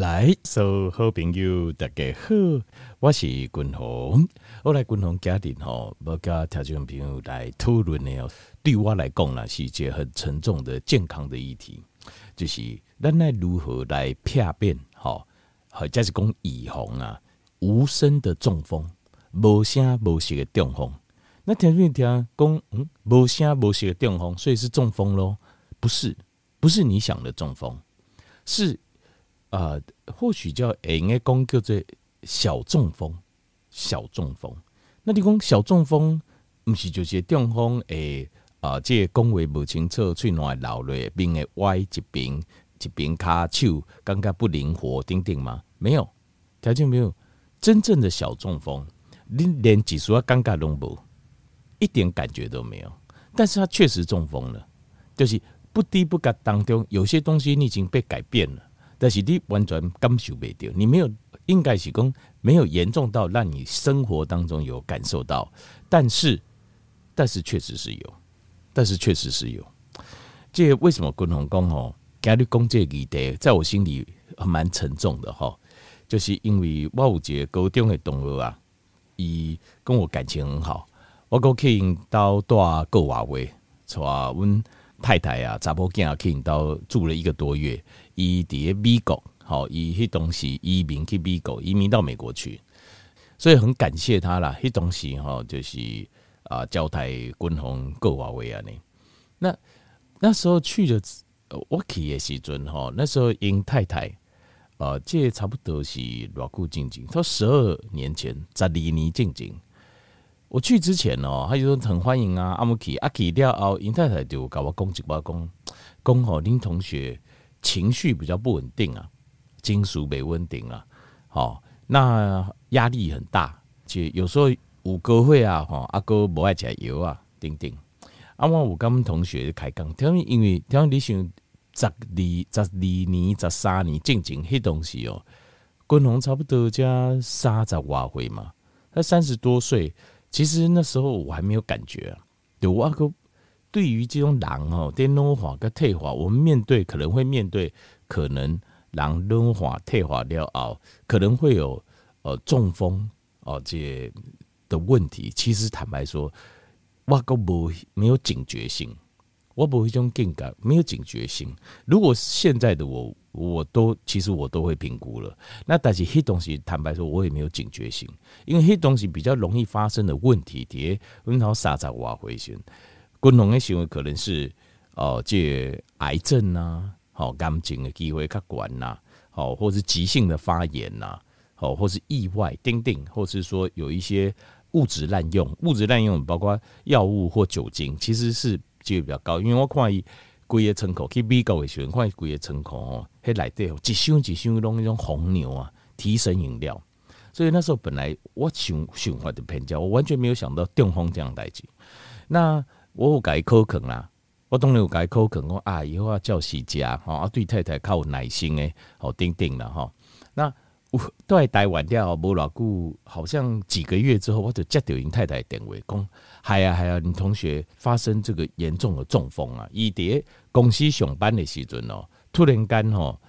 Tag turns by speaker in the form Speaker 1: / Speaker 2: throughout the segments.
Speaker 1: 来，所有好朋友大家好，我是君鸿。我来君鸿家庭吼，要跟听众朋友来讨论的。对我来讲呢，是一件很沉重的健康的议题，就是咱来如何来避免吼，或者是讲预防啊，无声的中风，无声无息的中风。那听众听讲，嗯，无声无息的中风，所以是中风咯？不是，不是你想的中风，是。啊、呃，或许叫，应该讲叫做小中风，小中风。那你讲小中风，不是就是中风诶啊，这个讲话不清楚，嘴暖流泪，边会歪一边，一边卡手感觉不灵活，等等吗？没有，条件没有。真正的小中风，你连技术啊尴尬都无，一点感觉都没有。但是他确实中风了，就是不低不高当中，有些东西你已经被改变了。但是你完全感受不到，你没有应该是讲没有严重到让你生活当中有感受到，但是但是确实是有，但是确实是有。这为什么共同讲哦？今日讲这个议题，在我心里蛮沉重的哈，就是因为我有一个高中的同学啊，伊跟我感情很好，我过去因到大个瓦位，带阮太太啊，查某囝啊，去到住了一个多月。伊伫美国，好，伊迄东西移民去美国，移民到美国去，所以很感谢他啦。迄东西哈，就是啊，交代军方各华为啊，呢。那那时候去的，我去的时阵哈，那时候因太太啊，这差不多是偌久静静，他十二年前，十二年静静。我去之前哦，他就说很欢迎啊，阿木去阿去了后，因太太就甲我讲一寡讲，讲吼林同学。情绪比较不稳定啊，金属没稳定啊，好，那压力很大，且有时候有歌会啊，哈，阿哥不爱加油啊，等等。啊，我有跟同学开讲，他们因为他们你想十二、十二年、十三年，进前迄东西哦，军宏差不多加三十外岁嘛，他三十多岁，其实那时候我还没有感觉啊，对我阿哥。对于这种狼哦，电老化跟退化，我们面对可能会面对可能人老化退化了哦，可能会有呃中风哦这的问题。其实坦白说，我个不没有警觉性，我不会这种感觉，没有警觉性。如果现在的我，我都其实我都会评估了。那但是黑东西，坦白说，我也没有警觉性，因为黑东西比较容易发生的问题，叠温好撒在瓦回旋。共同的行为可能是哦，借癌症呐，好感情的机会较管呐，好，或是急性的发炎呐，好，或是意外，叮叮，或是说有一些物质滥用，物质滥用包括药物或酒精，其实是几率比较高。因为我看伊规个窗口去美国的时候，看伊规个窗口哦，迄内底一箱一箱拢那种红牛啊，提神饮料。所以那时候本来我想想法的偏见，我完全没有想到中风这样代志。那我有改口肯啦，我当然有改口肯。我啊，以后要叫喜家哈，啊对太太较有耐心诶，好定定了哈。那有都系待完掉，无偌久，好像几个月之后，我就接到因太太电话讲，系啊系啊，你同学发生这个严重的中风啊，伊伫公司上班的时阵哦，突然间吼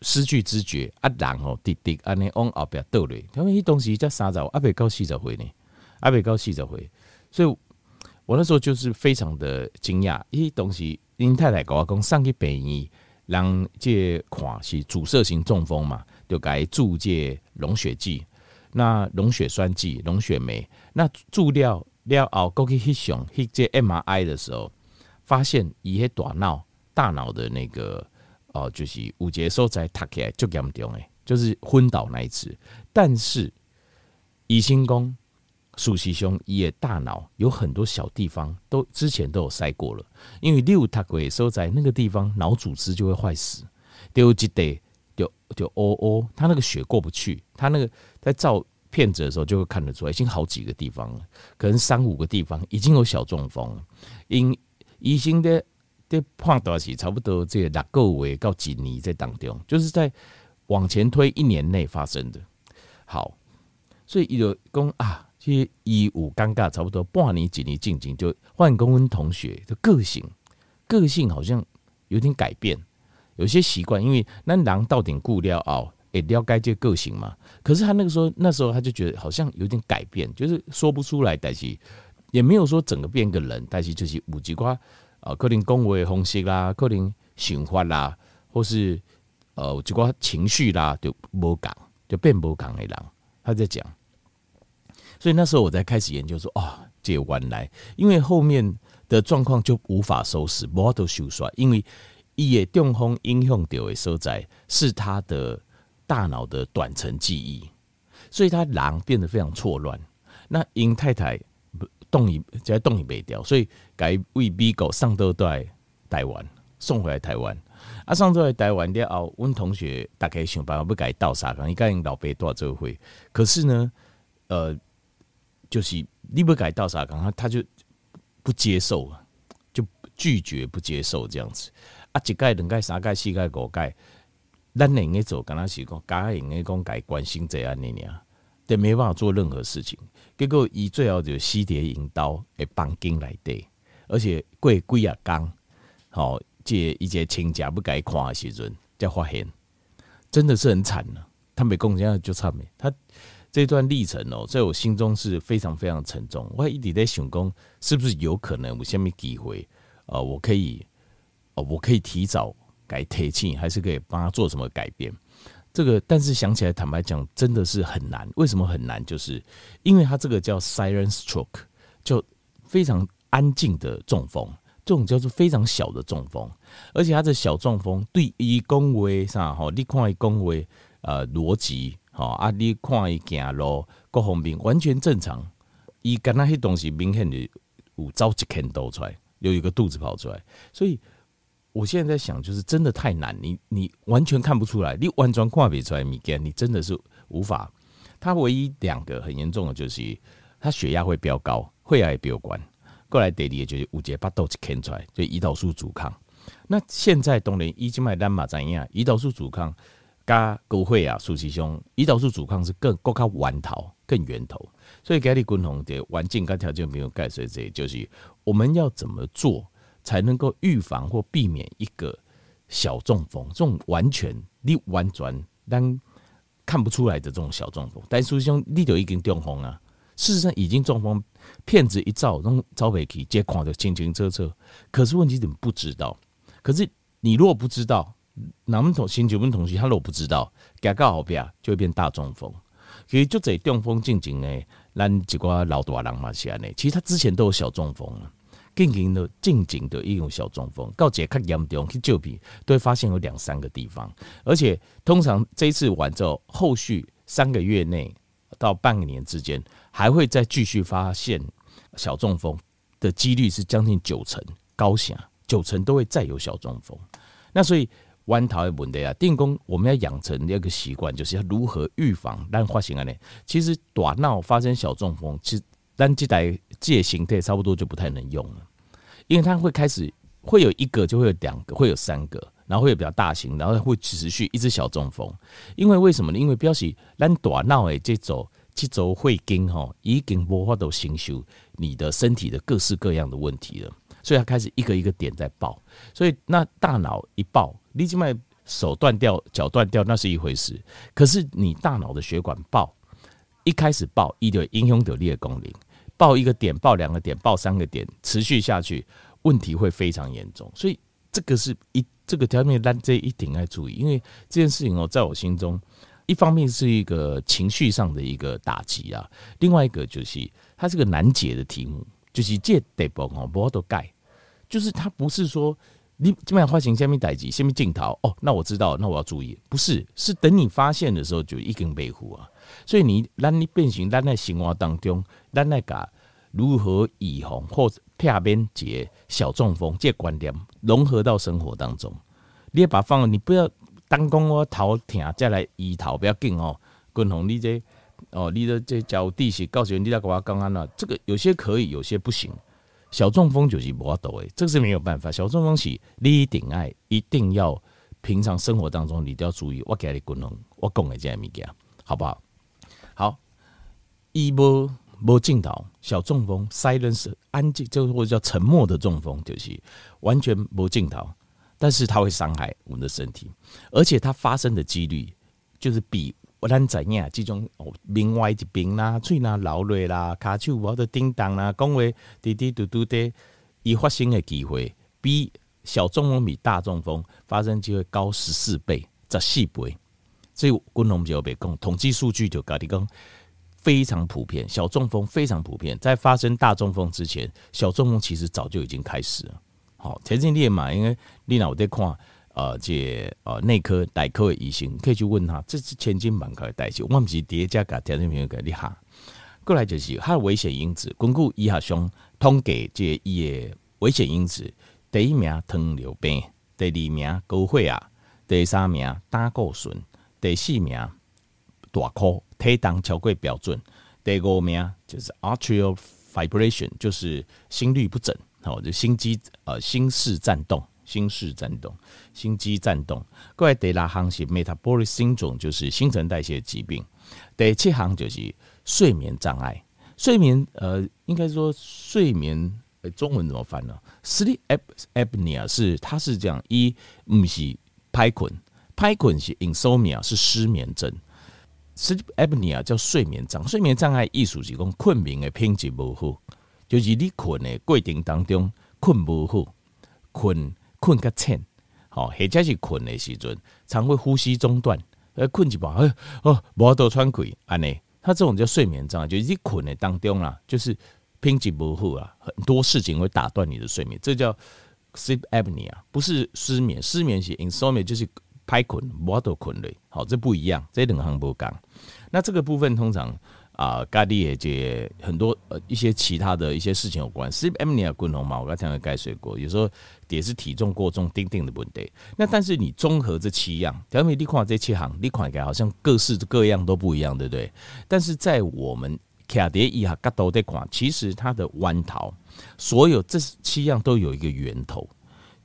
Speaker 1: 失去知觉，啊人吼滴滴安尼往后边倒咧，因为伊当时才三十，阿未到四十岁呢，阿未到四十岁，所以。我那时候就是非常的惊讶，咦，东西因太太跟我讲，上去北医人这看是阻塞性中风嘛，就该注这溶血剂，那溶血栓剂、溶血酶，那注料了后过去翕相翕这 MRI 的时候，发现伊迄大脑大脑的那个哦，就是五节所在塌起来就严重诶，就是昏倒那一次，但是医生讲。苏西兄，伊的大脑有很多小地方都之前都有塞过了，因为六塔鬼收在那个地方，脑组织就会坏死。丢一得就就哦哦，他那个血过不去，他那个在照骗子的时候就会看得出来，已经好几个地方了，可能三五个地方已经有小中风了。因医生的的判断是差不多这六个月到几年在当中，就是在往前推一年内发生的。好，所以有讲啊。其实一五尴尬，差不多半年几年静静就换公温同学的个性，个性好像有点改变，有些习惯，因为那狼到顶固料哦，也了解这个个性嘛。可是他那个时候，那时候他就觉得好像有点改变，就是说不出来，但是也没有说整个变个人，但是就是有几挂啊，可能讲话的方式啦，可能想法啦，或是呃几挂情绪啦，就无讲，就变无讲的人。他在讲，所以那时候我才开始研究说，哦，这原来因为后面的状况就无法收拾，无法都收煞，因为。伊的中风影响到的所在是他的大脑的短程记忆，所以他人变得非常错乱。那因太太动也在动一没掉，所以改为美国送到在台湾，送回来台湾。啊，送到来台湾了后，阮同学大概想办法不改倒啥，伊跟老爸多做会。可是呢，呃，就是你不改倒啥，他他就不接受，就拒绝不接受这样子。啊，一届、两届、三届、四届、五届，咱能个做，敢若是讲，家用个讲，改关心这安尼尔，但没办法做任何事情。结果，伊最后就死伫引刀诶，绑紧来底，而且过几啊工，好，这一节亲家不该看的时阵，才发现，真的是很惨了。他没讲，这样就惨没。他这段历程哦，在我心中是非常非常沉重。我一直在想讲，是不是有可能有什么机会啊？我可以。哦，我可以提早改铁气，还是可以帮他做什么改变？这个，但是想起来，坦白讲，真的是很难。为什么很难？就是因为他这个叫 silent stroke，就非常安静的中风，这种叫做非常小的中风，而且他的小中风对于讲话啥哈，你看伊讲话呃逻辑哈啊，你看伊走路各方面完全正常，伊跟那些东西明显的有早一天都出来，有一个肚子跑出来，所以。我现在在想，就是真的太难，你你完全看不出来，你完全看不出来，物件你真的是无法。他唯一两个很严重的就是，他血压会飙高，血压也飙高。过来第二个就是五节八豆子看出来，就胰岛素阻抗。那现在当然已经买单嘛，怎样？胰岛素阻抗加高血压，实际上胰岛素阻抗是更更加源头，更源头。所以给你共同的环境跟条件没有盖随这就是我们要怎么做？才能够预防或避免一个小中风，这种完全你完全但看不出来的这种小中风，但是兄你就已经中风啊！事实上已经中风，片子一照，弄照背去，接看的清清楚楚。可是问题怎么不知道？可是你如果不知道，那么同新九门同学他如果不知道，给告后边就会变大中风。其实就这中风进行呢，咱几个老大人嘛是安尼，其实他之前都有小中风了。进行的进行的一种小中风，告解较严重去救皮，都会发现有两三个地方，而且通常这一次完之后，后续三个月内到半年之间，还会再继续发现小中风的几率是将近九成，高险九成都会再有小中风。那所以弯头的问题啊，电工我们要养成一个习惯，就是要如何预防让发生啊呢？其实短闹发生小中风，其实。但这台这形态差不多就不太能用了，因为它会开始会有一个，就会有两个，会有三个，然后会有比较大型，然后会持续一直小中风。因为为什么呢？因为表示咱大脑的这种这种会经哈已经无法度承受你的身体的各式各样的问题了，所以它开始一个一个点在爆。所以那大脑一爆，你起码手断掉、脚断掉那是一回事，可是你大脑的血管爆。一开始爆一的英雄的功能，爆一个点，爆两个点，爆三个点，持续下去，问题会非常严重。所以这个是一这个条面单这一定要注意，因为这件事情哦，在我心中，一方面是一个情绪上的一个打击啊，另外一个就是它是个难解的题目，就是借得不哦，不都盖，就是它不是说。你这边发行下面代志，下面镜头哦，那我知道，那我要注意，不是，是等你发现的时候就一根背负啊。所以你咱你变成，咱在生活当中，咱那个如何预防或者片边节小中风这观点融合到生活当中，你要把放，你不要单讲我头疼再来医头，不要紧哦。滚红你这哦，你的这脚地形告诉你，你在跟我刚刚那这个有些可以，有些不行。小中风就是无法度诶，这个是没有办法。小中风是你一定爱，一定要平常生活当中你都要注意。我给你滚龙，我讲的这些物件，好不好？好，一波无镜头，小中风，silence 安静，就或者叫沉默的中风，就是完全无镜头，但是它会伤害我们的身体，而且它发生的几率就是比咱知影这种哦，面歪一边啦，嘴那流泪啦，卡手无得叮当啦，讲话滴滴嘟嘟的，伊发生的机会比小中风比大中风发生机会高十四倍，十四倍。所以滚龙就别讲，统计数据就跟你讲，非常普遍，小中风非常普遍，在发生大中风之前，小中风其实早就已经开始了。好，前阵列嘛，因为你老在看。呃，这呃内科、内科的医生可以去问他，这是千金万科的代志。我们是叠加给听众朋友给你哈。过来就是它的危险因子，根据医学上统计，这伊的危险因子，第一名糖尿病，第二名高血压，第三名胆固醇，第四名大颗体重超过标准，第五名就是 atrial fibrillation，就是心律不整，好，就心肌呃心室颤动。心室颤动、心肌颤动。各位第六行是 metabolic syndrome，就是新陈代谢疾病。第七行就是睡眠障碍。睡眠呃，应该说睡眠、欸，中文怎么翻呢？sleep apnea 是它是这样，一不是拍困，拍困是 insomnia 是失眠症。sleep apnea 叫睡眠障，睡眠障碍意思是讲困眠的品质不好，就是你困的过程当中困不好，困。困个浅，好，或者是困的时阵，常会呼吸中断，呃，困一半，呃，哦，无多喘气，安尼，他这种叫睡眠障碍，就是你困的当中啦，就是品质不好啊，很多事情会打断你的睡眠，这叫 sleep apnea，不是失眠，失眠是 insomnia，就是歹困，无多困累，好，这不一样，这两行不讲，那这个部分通常。啊，咖喱也接很多呃一些其他的一些事情有关，sleep apnea 滚红嘛，我刚才讲的钙水果，有时候也是体重过重、丁丁的问题。那但是你综合这七样，条目你看这七行，你看起来好像各式各样都不一样，对不对？但是在我们卡碟一下角度的款，其实它的弯头，所有这七样都有一个源头。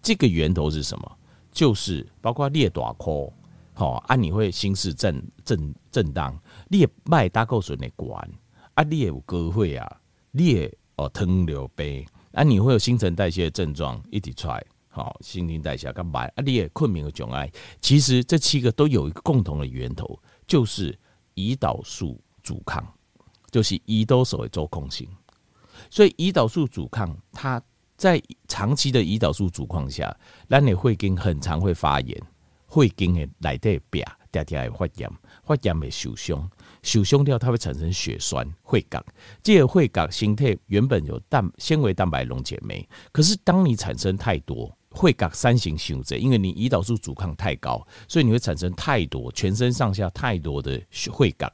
Speaker 1: 这个源头是什么？就是包括裂大颗，好啊，你会心室震震震荡。你也卖胆固醇的管啊，你也有高血压，你也哦糖尿病啊，你会有新陈代谢的症状一直出来，好，新陈代谢干嘛啊？你也困眠的障碍，其实这七个都有一个共同的源头，就是胰岛素阻抗，就是胰岛素的周控性。所以胰岛素阻抗，它在长期的胰岛素阻抗下，那你会经很常会发炎，会经的内底壁嗲嗲会发炎，发炎会受伤。受伤掉，它会产生血栓、血角。这个血角形态原本有蛋纤维蛋白溶解酶，可是当你产生太多血角三型性质，因为你胰岛素阻抗太高，所以你会产生太多全身上下太多的血角。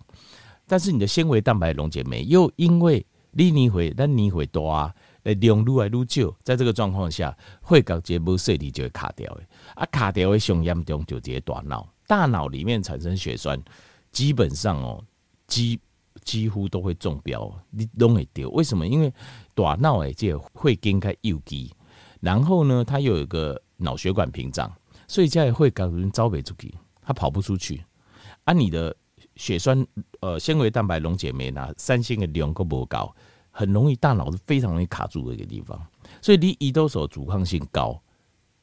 Speaker 1: 但是你的纤维蛋白溶解酶又因为你年会咱年会多啊，量愈来愈少，在这个状况下，血角节不顺利就会卡掉的啊，卡掉的上严重就直接大脑，大脑里面产生血栓，基本上哦。几几乎都会中标，你拢会丢。为什么？因为大脑诶，这会经开右肌，然后呢，它又有一个脑血管屏障，所以这样会搞人招不出去，它跑不出去。啊，你的血栓呃纤维蛋白溶解酶呢，三星的量够不高，很容易大脑是非常容易卡住的一个地方。所以你胰岛素阻抗性高，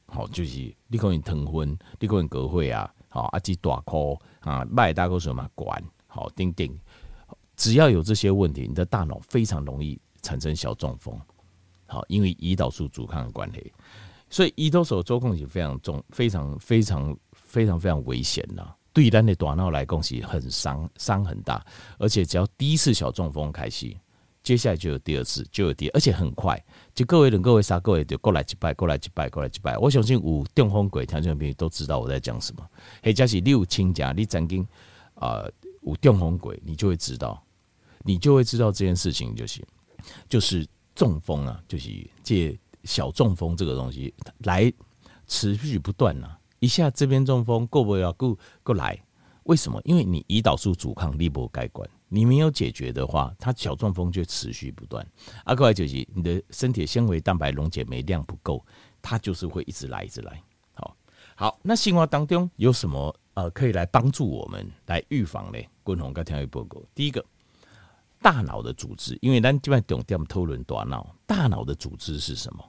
Speaker 1: 好就是你可能糖分，你可能隔会啊，好啊，及大颗啊，麦大哥什么管。好，丁丁，只要有这些问题，你的大脑非常容易产生小中风。好，因为胰岛素阻抗的关系，所以胰岛素周控是非常重，非常非常非常非常危险的。对于咱的大脑来讲是很伤伤很大，而且只要第一次小中风开始，接下来就有第二次，就有第二，而且很快。就各位人，各位啥，各位就过来一拜，过来一拜，过来一拜。我相信有中风鬼听众朋友都知道我在讲什么。或者是你有亲家，你曾经啊。呃有中风鬼，你就会知道，你就会知道这件事情就行，就是中风啊，就是借小中风这个东西来持续不断啊，一下这边中风过不了，过过来，为什么？因为你胰岛素阻抗力不改观，你没有解决的话，它小中风就持续不断。啊，过来就是你的身体纤维蛋白溶解酶量不够，它就是会一直来，一直来。好，好，那生活当中有什么？呃，可以来帮助我们来预防嘞。共同跟天一报告，第一个，大脑的组织，因为咱基本重点讨论大脑，大脑的组织是什么？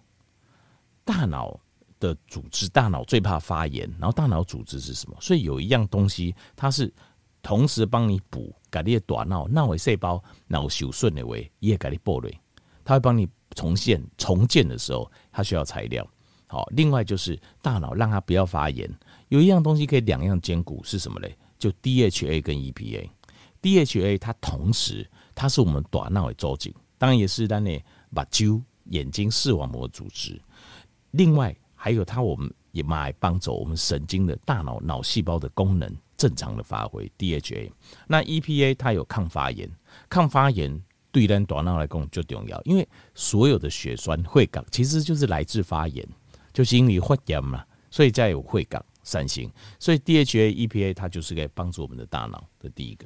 Speaker 1: 大脑的组织，大脑最怕发炎，然后大脑组织是什么？所以有一样东西，它是同时帮你补，给你的大脑脑的细胞脑受损的话，也给你补嘞。它会帮你重现重建的时候，它需要材料。好，另外就是大脑让它不要发炎，有一样东西可以两样兼顾，是什么嘞？就 DHA 跟 EPA。DHA 它同时它是我们大脑的组织，当然也是咱的目睭眼睛视网膜组织。另外还有它，我们也买帮助我们神经的大脑脑细胞的功能正常的发挥。DHA，那 EPA 它有抗发炎，抗发炎对咱大脑来讲就重要，因为所有的血栓会感其实就是来自发炎。就是因为发炎嘛，所以才有会感三星。所以 DHA、EPA 它就是可以帮助我们的大脑的第一个。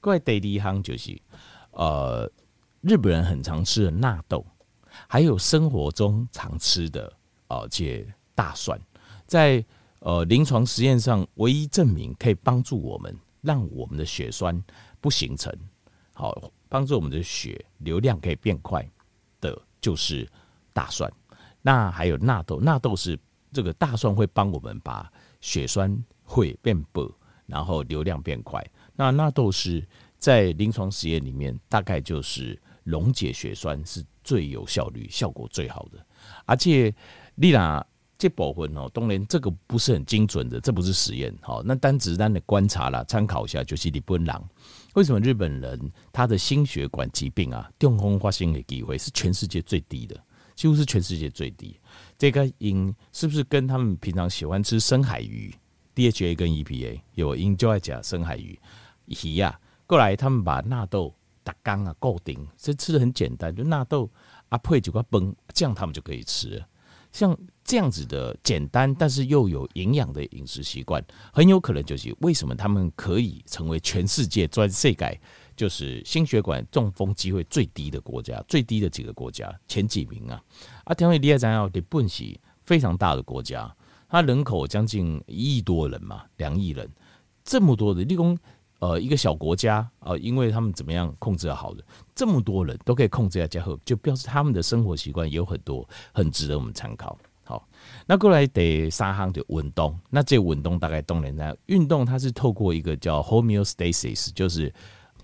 Speaker 1: 各位，第一行就是呃，日本人很常吃的纳豆，还有生活中常吃的呃，这大蒜，在呃临床实验上唯一证明可以帮助我们让我们的血栓不形成，好帮助我们的血流量可以变快的，就是大蒜。那还有纳豆，纳豆是这个大蒜会帮我们把血栓会变薄，然后流量变快。那纳豆是在临床实验里面，大概就是溶解血栓是最有效率、效果最好的。而且，丽娜这部分哦，当然这个不是很精准的，这不是实验。好，那单只是单的观察啦，参考一下就是日本人为什么日本人他的心血管疾病啊，中风发生的机会是全世界最低的。几乎是全世界最低，这个因是不是跟他们平常喜欢吃深海鱼，DHA 跟 EPA 有因就爱讲深海鱼鱼呀，过来他们把纳豆打缸啊固定，这吃的很简单，就纳豆啊配几块崩，这样他们就可以吃了。像这样子的简单但是又有营养的饮食习惯，很有可能就是为什么他们可以成为全世界专世界。就是心血管中风机会最低的国家，最低的几个国家前几名啊！啊，因为你也知道，日本是非常大的国家，它人口将近一亿多人嘛，两亿人，这么多的，立功呃一个小国家呃，因为他们怎么样控制好的，这么多人都可以控制下加后，就表示他们的生活习惯也有很多很值得我们参考。好，那过来得三行就稳动，那这稳动大概动人在运动，它是透过一个叫 homeostasis，就是。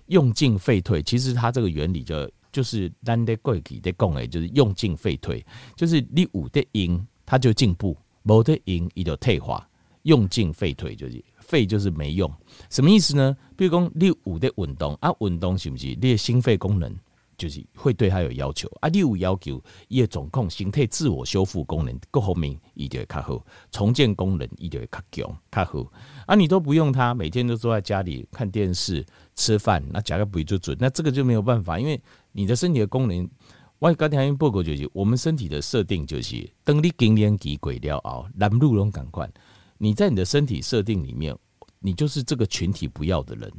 Speaker 1: 用进废退，其实它这个原理就就是咱的过去在讲的，就是用进废退，就是你有的赢，它就进步；没的赢，它就退化。用进废退就是肺就是没用，什么意思呢？比如讲你有的运动啊，运动是不是你的心肺功能？就是会对他有要求啊，你有要求，伊的总控形态自我修复功能各方面伊就会较好，重建功能伊就会较强较好啊。你都不用它，每天都坐在家里看电视、吃饭，那价格不会就准，那这个就没有办法，因为你的身体的功能，我刚才报告就是，我们身体的设定就是，等你经年期过了后，男女拢赶快，你在你的身体设定里面，你就是这个群体不要的人。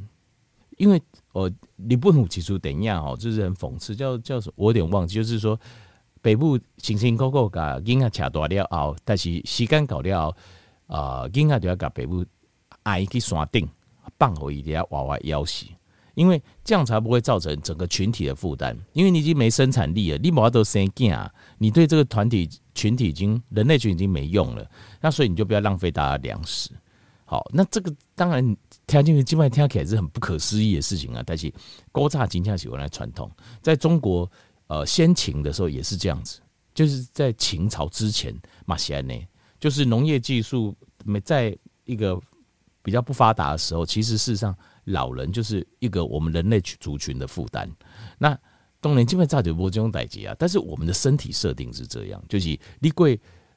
Speaker 1: 因为哦，日本有其出等一下哦，就是很讽刺，叫叫什么？我有点忘记，就是说北部辛辛苦苦把囡仔扯大了后，但是时间搞了后，啊囡仔就要把北部挨去山顶放回一点娃娃要死，因为这样才不会造成整个群体的负担，因为你已经没生产力了，你娃都生囝，你对这个团体群体已经人类群已经没用了，那所以你就不要浪费大家粮食。好，那这个当然听进去，基本上听起来是很不可思议的事情啊。但是古早真正是原来传统，在中国呃先秦的时候也是这样子，就是在秦朝之前，马西安呢，就是农业技术没在一个比较不发达的时候，其实事实上老人就是一个我们人类族群的负担。那当然基本上就不这种代志啊，但是我们的身体设定是这样，就是你过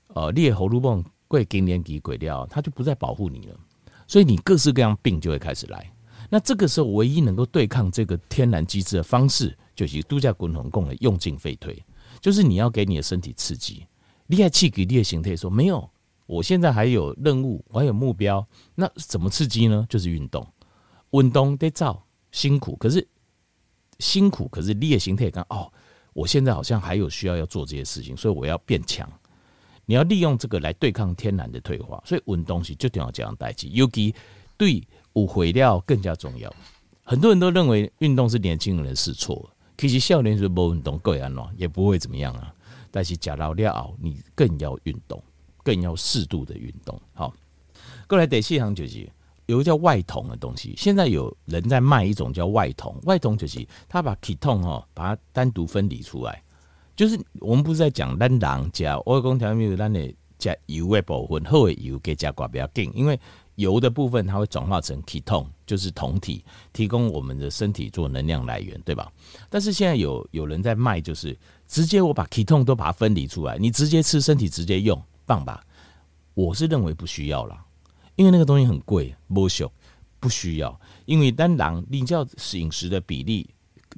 Speaker 1: 呃你的喉咙梦。过更年期过了，他就不再保护你了，所以你各式各样病就会开始来。那这个时候，唯一能够对抗这个天然机制的方式，就是度假滚筒供的用进废退，就是你要给你的身体刺激。厉害气给烈形态说没有，我现在还有任务，我还有目标，那怎么刺激呢？就是运动，运动得造辛苦，可是辛苦，可是厉害形态讲哦，我现在好像还有需要要做这些事情，所以我要变强。你要利用这个来对抗天然的退化，所以运动是最重要这样代替，尤其对有毁料更加重要。很多人都认为运动是年轻人的事错，其实少年时不运动，各安喏也不会怎么样啊。但是假老了你更要运动，更要适度的运动。好，过来第四项就是有个叫外桶的东西，现在有人在卖一种叫外桶，外桶就是他把 ketone 哈把它单独分离出来，就是我们不是在讲咱人加，我讲条面咱的加油的部分，好的油给加挂比较紧，因为油的部分它会转化成酮就是酮体，提供我们的身体做能量来源，对吧？但是现在有有人在卖，就是直接我把酮都把它分离出来，你直接吃，身体直接用，棒吧？我是认为不需要了。因为那个东西很贵，不需不需要。因为单狼，你叫饮食的比例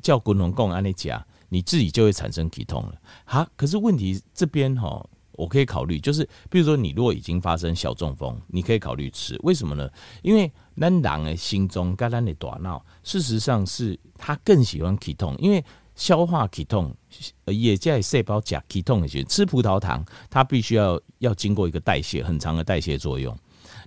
Speaker 1: 叫滚龙共安利加，你自己就会产生体痛了。好，可是问题这边哈，我可以考虑，就是比如说你如果已经发生小中风，你可以考虑吃。为什么呢？因为单狼的心中跟咱的大脑，事实上是他更喜欢体痛，因为消化体痛，也在细胞甲体痛的时候，吃葡萄糖，它必须要要经过一个代谢很长的代谢作用。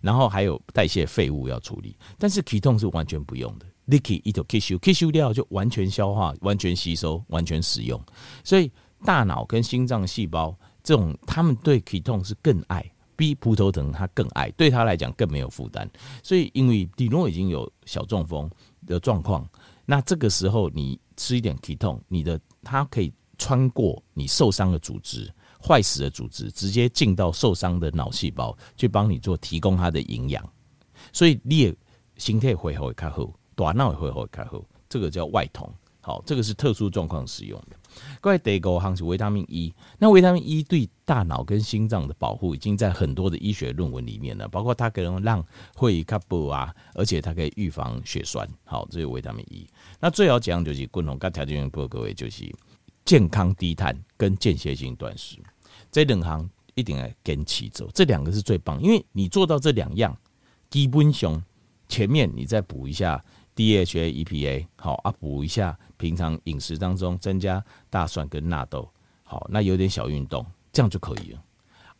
Speaker 1: 然后还有代谢废物要处理，但是 ketone 是完全不用的，liquid 一头 ketone，ketone 掉就完全消化、完全吸收、完全使用。所以大脑跟心脏细胞这种，他们对 ketone 是更爱，比葡萄糖他更爱，对他来讲更没有负担。所以因为底诺已经有小中风的状况，那这个时候你吃一点 ketone，你的它可以穿过你受伤的组织。坏死的组织直接进到受伤的脑细胞，去帮你做提供它的营养，所以你也心态会好会较好，大脑也会好会较好，这个叫外通。好，这个是特殊状况使用的。各位第五项是维他命 E，那维他命 E 对大脑跟心脏的保护已经在很多的医学论文里面了，包括它可能让会较薄啊，而且它可以预防血栓。好，这是维他命 E。那最好讲就是共同跟条件不各位就是健康低碳跟间歇性断食。这两行一定要坚持走，这两个是最棒，因为你做到这两样，基本上前面你再补一下 DHA、EPA，好啊，补一下平常饮食当中增加大蒜跟纳豆，好，那有点小运动，这样就可以了，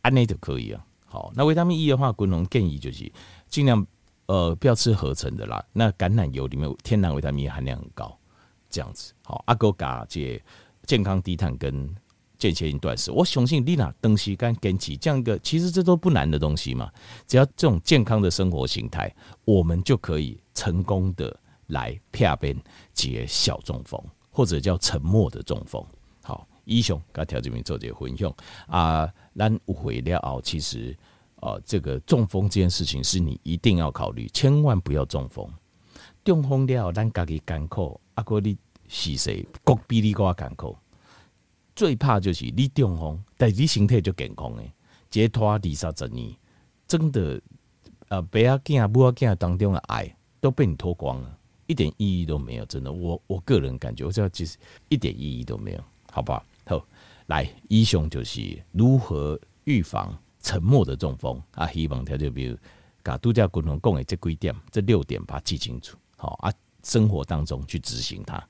Speaker 1: 安内就可以了。好，那维他命 E 的话，滚龙建议就是尽量呃不要吃合成的啦，那橄榄油里面天然维他命含量很高，这样子好，阿哥嘎这健康低碳跟。间歇性断食，我相信丽娜东西跟起这样一个，其实这都不难的东西嘛。只要这种健康的生活形态，我们就可以成功的来片边解小中风，或者叫沉默的中风。好，医生跟条这边做这个分享啊，咱误会了哦。其实啊，这个中风这件事情是你一定要考虑，千万不要中风。中风了，咱家己艰苦，啊，哥你是谁？国比你更加艰苦。最怕就是你中风，但是你身体就健康诶，解脱二三十年，真的，呃，爸仔囝母仔囝当中的爱都被你脱光了，一点意义都没有。真的，我我个人感觉，我知道其实一点意义都没有，好不好？好，来，以上就是如何预防沉默的中风啊。希望他就比如，甲度假共同讲的这几点，这六点把它记清楚，好啊，生活当中去执行它。